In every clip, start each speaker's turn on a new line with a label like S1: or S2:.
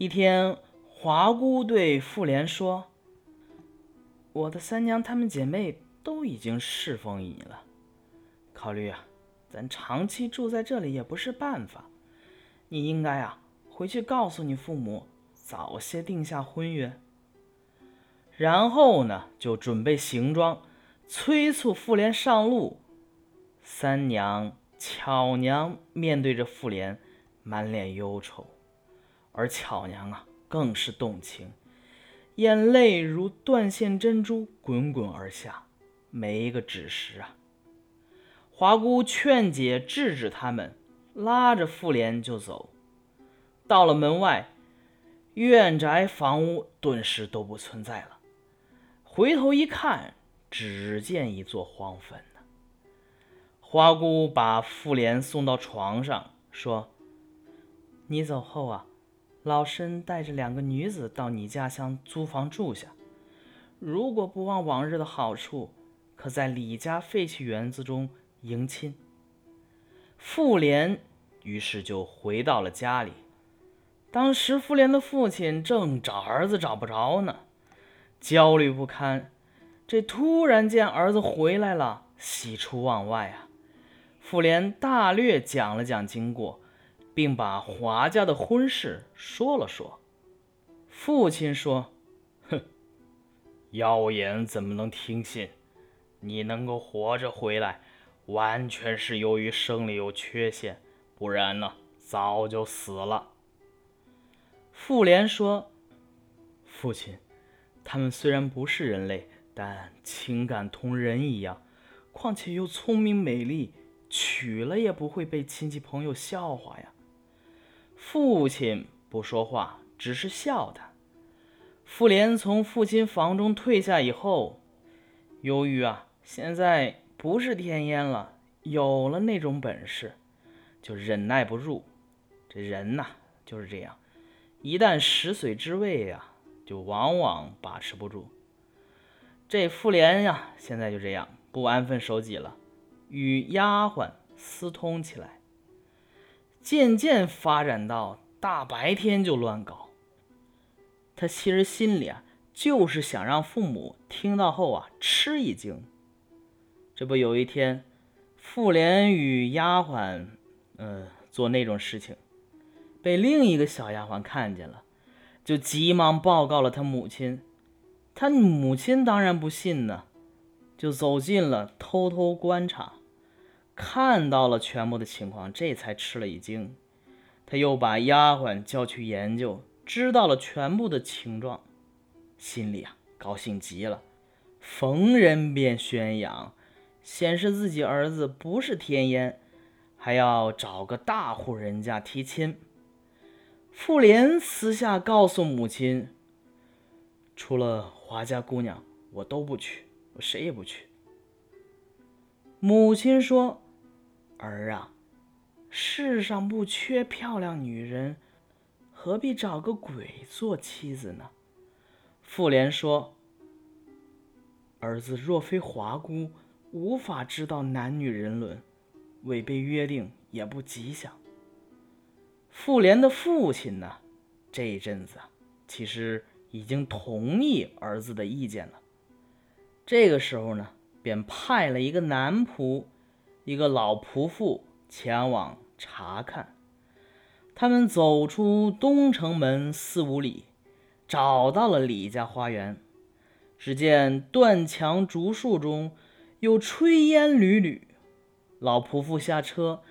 S1: 一天，华姑对妇联说：“我的三娘她们姐妹都已经侍奉你了，考虑啊，咱长期住在这里也不是办法。你应该啊，回去告诉你父母，早些定下婚约。然后呢，就准备行装，催促妇联上路。三娘、巧娘面对着妇联，满脸忧愁。”而巧娘啊，更是动情，眼泪如断线珍珠滚滚而下。没一个止时啊！华姑劝解制止他们，拉着妇联就走。到了门外，院宅房屋顿时都不存在了。回头一看，只见一座荒坟呢。花姑把妇联送到床上，说：“你走后啊。”老身带着两个女子到你家乡租房住下，如果不忘往日的好处，可在李家废弃园子中迎亲。妇联于是就回到了家里。当时妇联的父亲正找儿子找不着呢，焦虑不堪。这突然见儿子回来了，喜出望外啊！妇联大略讲了讲经过。并把华家的婚事说了说。父亲说：“哼，谣言怎么能听信？你能够活着回来，完全是由于生理有缺陷，不然呢，早就死了。”妇联说：“父亲，他们虽然不是人类，但情感同人一样，况且又聪明美丽，娶了也不会被亲戚朋友笑话呀。”父亲不说话，只是笑他。妇联从父亲房中退下以后，由于啊，现在不是天烟了，有了那种本事，就忍耐不住。这人呐，就是这样，一旦食髓知味呀，就往往把持不住。这妇联呀，现在就这样不安分守己了，与丫鬟私通起来。渐渐发展到大白天就乱搞，他其实心里啊就是想让父母听到后啊吃一惊。这不有一天，妇联与丫鬟，嗯，做那种事情，被另一个小丫鬟看见了，就急忙报告了他母亲。他母亲当然不信呢，就走近了，偷偷观察。看到了全部的情况，这才吃了一惊。他又把丫鬟叫去研究，知道了全部的情状，心里啊高兴极了，逢人便宣扬，显示自己儿子不是天烟，还要找个大户人家提亲。妇联私下告诉母亲：“除了华家姑娘，我都不娶，我谁也不娶。”母亲说。儿啊，世上不缺漂亮女人，何必找个鬼做妻子呢？妇联说：“儿子若非华姑，无法知道男女人伦，违背约定也不吉祥。”妇联的父亲呢，这一阵子其实已经同意儿子的意见了。这个时候呢，便派了一个男仆。一个老仆妇前往查看，他们走出东城门四五里，找到了李家花园。只见断墙竹树中有炊烟缕缕。老仆妇下车，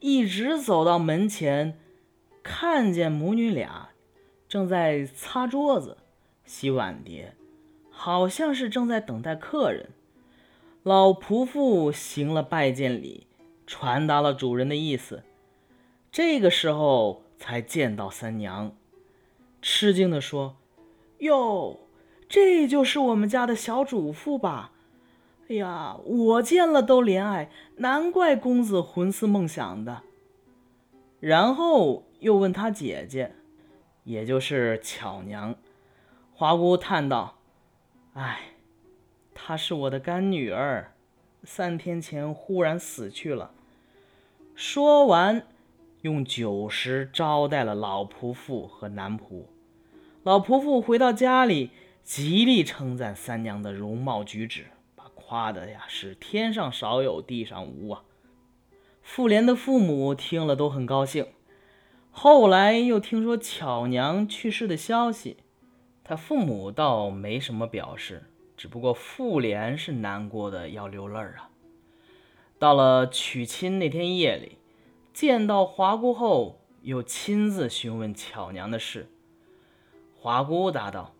S1: 一直走到门前，看见母女俩正在擦桌子、洗碗碟，好像是正在等待客人。老仆妇行了拜见礼，传达了主人的意思。这个时候才见到三娘，吃惊地说：“哟，这就是我们家的小主妇吧？哎呀，我见了都怜爱，难怪公子魂思梦想的。”然后又问他姐姐，也就是巧娘。花姑叹道：“哎。”她是我的干女儿，三天前忽然死去了。说完，用酒食招待了老仆妇和男仆，老婆妇回到家里，极力称赞三娘的容貌举止，把夸的呀是天上少有，地上无啊。妇联的父母听了都很高兴。后来又听说巧娘去世的消息，他父母倒没什么表示，只不过妇联是难过的要流泪儿啊。到了娶亲那天夜里，见到华姑后，又亲自询问巧娘的事。华姑答道：“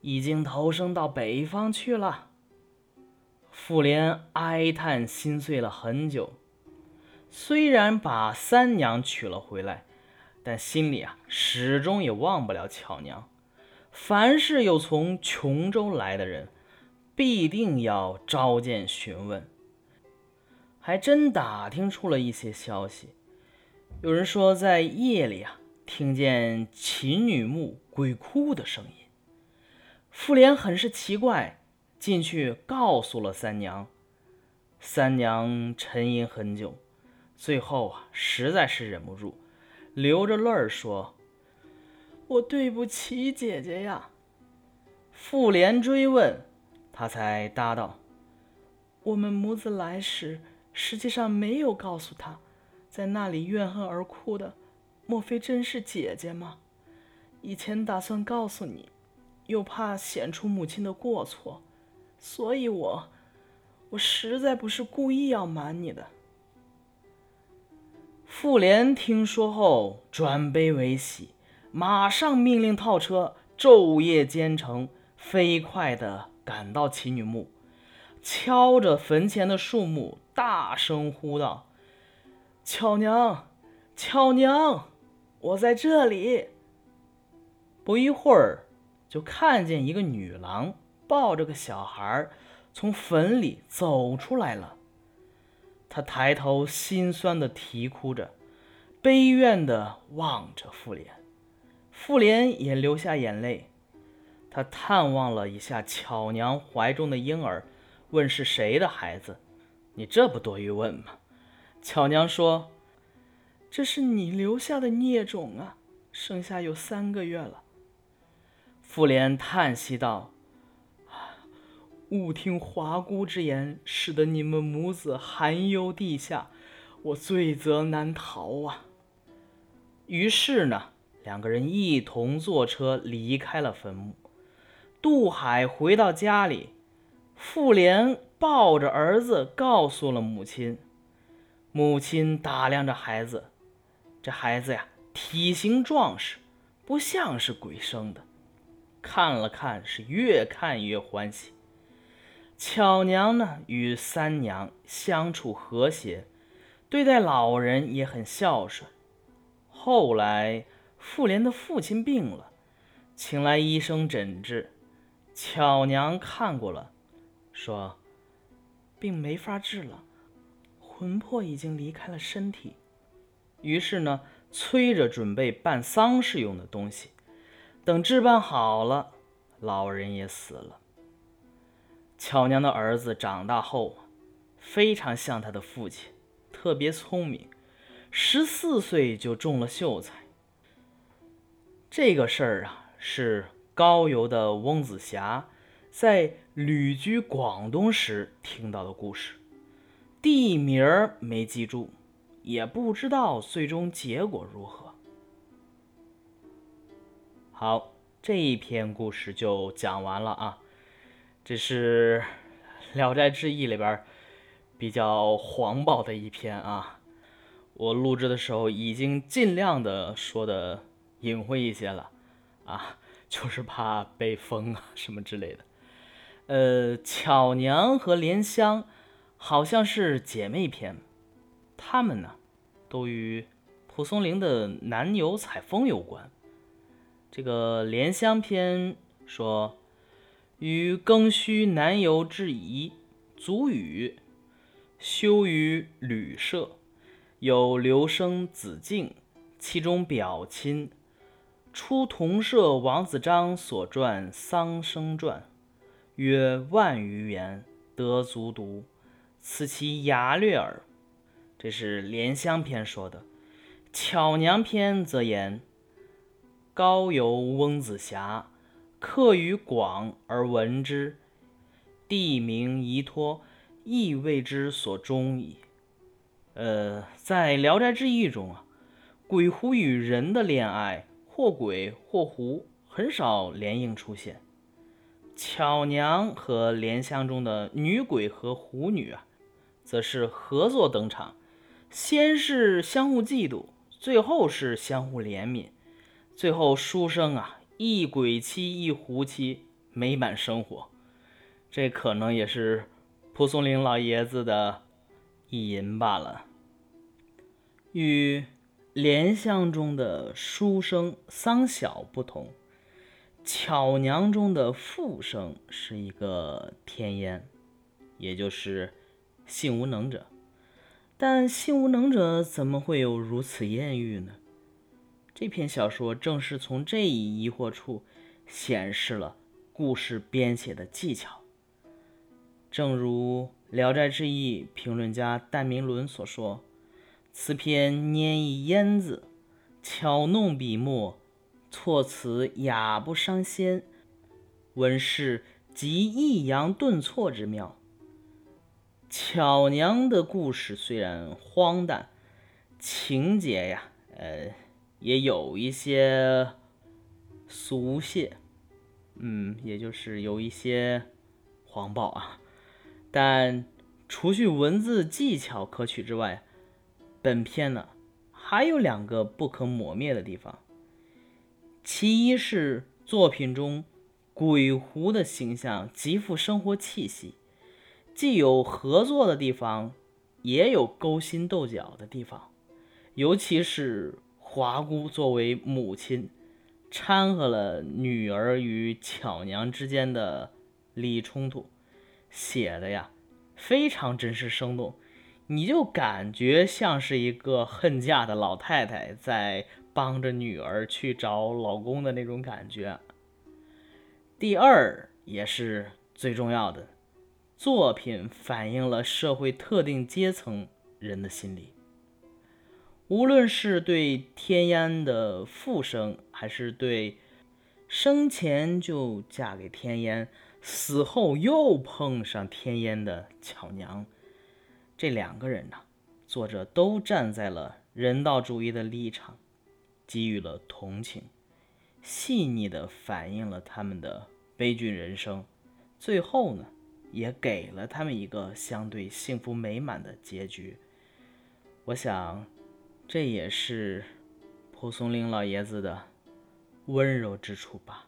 S1: 已经投生到北方去了。”妇联哀叹心碎了很久。虽然把三娘娶了回来，但心里啊始终也忘不了巧娘。凡是有从琼州来的人，必定要召见询问。还真打听出了一些消息。有人说在夜里啊，听见秦女墓鬼哭的声音。妇联很是奇怪，进去告诉了三娘。三娘沉吟很久。最后啊，实在是忍不住，流着泪儿说：“我对不起姐姐呀。”妇联追问，他才答道：“我们母子来时，实际上没有告诉他，在那里怨恨而哭的，莫非真是姐姐吗？以前打算告诉你，又怕显出母亲的过错，所以我，我实在不是故意要瞒你的。”妇联听说后，转悲为喜，马上命令套车，昼夜兼程，飞快地赶到齐女墓，敲着坟前的树木，大声呼道：“巧娘，巧娘，我在这里！”不一会儿，就看见一个女郎抱着个小孩从坟里走出来了。他抬头，心酸的啼哭着，悲怨的望着妇联，妇联也流下眼泪。他探望了一下巧娘怀中的婴儿，问是谁的孩子。你这不多余问吗？巧娘说：“这是你留下的孽种啊，生下有三个月了。”妇联叹息道。误听华姑之言，使得你们母子含忧地下，我罪责难逃啊！于是呢，两个人一同坐车离开了坟墓。杜海回到家里，妇联抱着儿子告诉了母亲。母亲打量着孩子，这孩子呀，体型壮实，不像是鬼生的。看了看，是越看越欢喜。巧娘呢，与三娘相处和谐，对待老人也很孝顺。后来，妇联的父亲病了，请来医生诊治。巧娘看过了，说病没法治了，魂魄已经离开了身体。于是呢，催着准备办丧事用的东西。等置办好了，老人也死了。巧娘的儿子长大后，非常像他的父亲，特别聪明，十四岁就中了秀才。这个事儿啊，是高邮的翁子霞在旅居广东时听到的故事，地名儿没记住，也不知道最终结果如何。好，这一篇故事就讲完了啊。这是《聊斋志异》里边比较黄暴的一篇啊，我录制的时候已经尽量的说的隐晦一些了啊，就是怕被封啊什么之类的。呃，巧娘和莲香好像是姐妹篇，她们呢都与蒲松龄的南游采风有关。这个莲香篇说。于庚戌南游之宜，足语，休于旅社，有留声子敬，其中表亲，出同舍王子章所传《桑生传》，约万余言，得足读，此其雅略耳。这是莲香篇说的。巧娘篇则言：高游翁子瑕，客于广而闻之，地名宜托，亦为之所终矣。呃，在《聊斋志异》中啊，鬼狐与人的恋爱，或鬼或狐，很少联映出现。巧娘和莲香中的女鬼和狐女啊，则是合作登场，先是相互嫉妒，最后是相互怜悯，最后书生啊，一鬼妻一狐妻，美满生活。这可能也是蒲松龄老爷子的意淫罢了。与莲香中的书生桑晓不同。巧娘中的富生是一个天烟，也就是性无能者。但性无能者怎么会有如此艳遇呢？这篇小说正是从这一疑惑处显示了故事编写的技巧。正如《聊斋志异》评论家戴明伦所说：“此篇拈一烟字，巧弄笔墨。”措辞雅不伤仙，文饰极抑扬顿挫之妙。巧娘的故事虽然荒诞，情节呀，呃，也有一些俗亵，嗯，也就是有一些黄暴啊。但除去文字技巧可取之外，本片呢还有两个不可磨灭的地方。其一是作品中鬼狐的形象极富生活气息，既有合作的地方，也有勾心斗角的地方。尤其是华姑作为母亲，掺和了女儿与巧娘之间的利益冲突，写的呀非常真实生动，你就感觉像是一个恨嫁的老太太在。帮着女儿去找老公的那种感觉。第二也是最重要的，作品反映了社会特定阶层人的心理。无论是对天烟的复生，还是对生前就嫁给天烟，死后又碰上天烟的巧娘，这两个人呢，作者都站在了人道主义的立场。给予了同情，细腻地反映了他们的悲剧人生，最后呢，也给了他们一个相对幸福美满的结局。我想，这也是蒲松龄老爷子的温柔之处吧。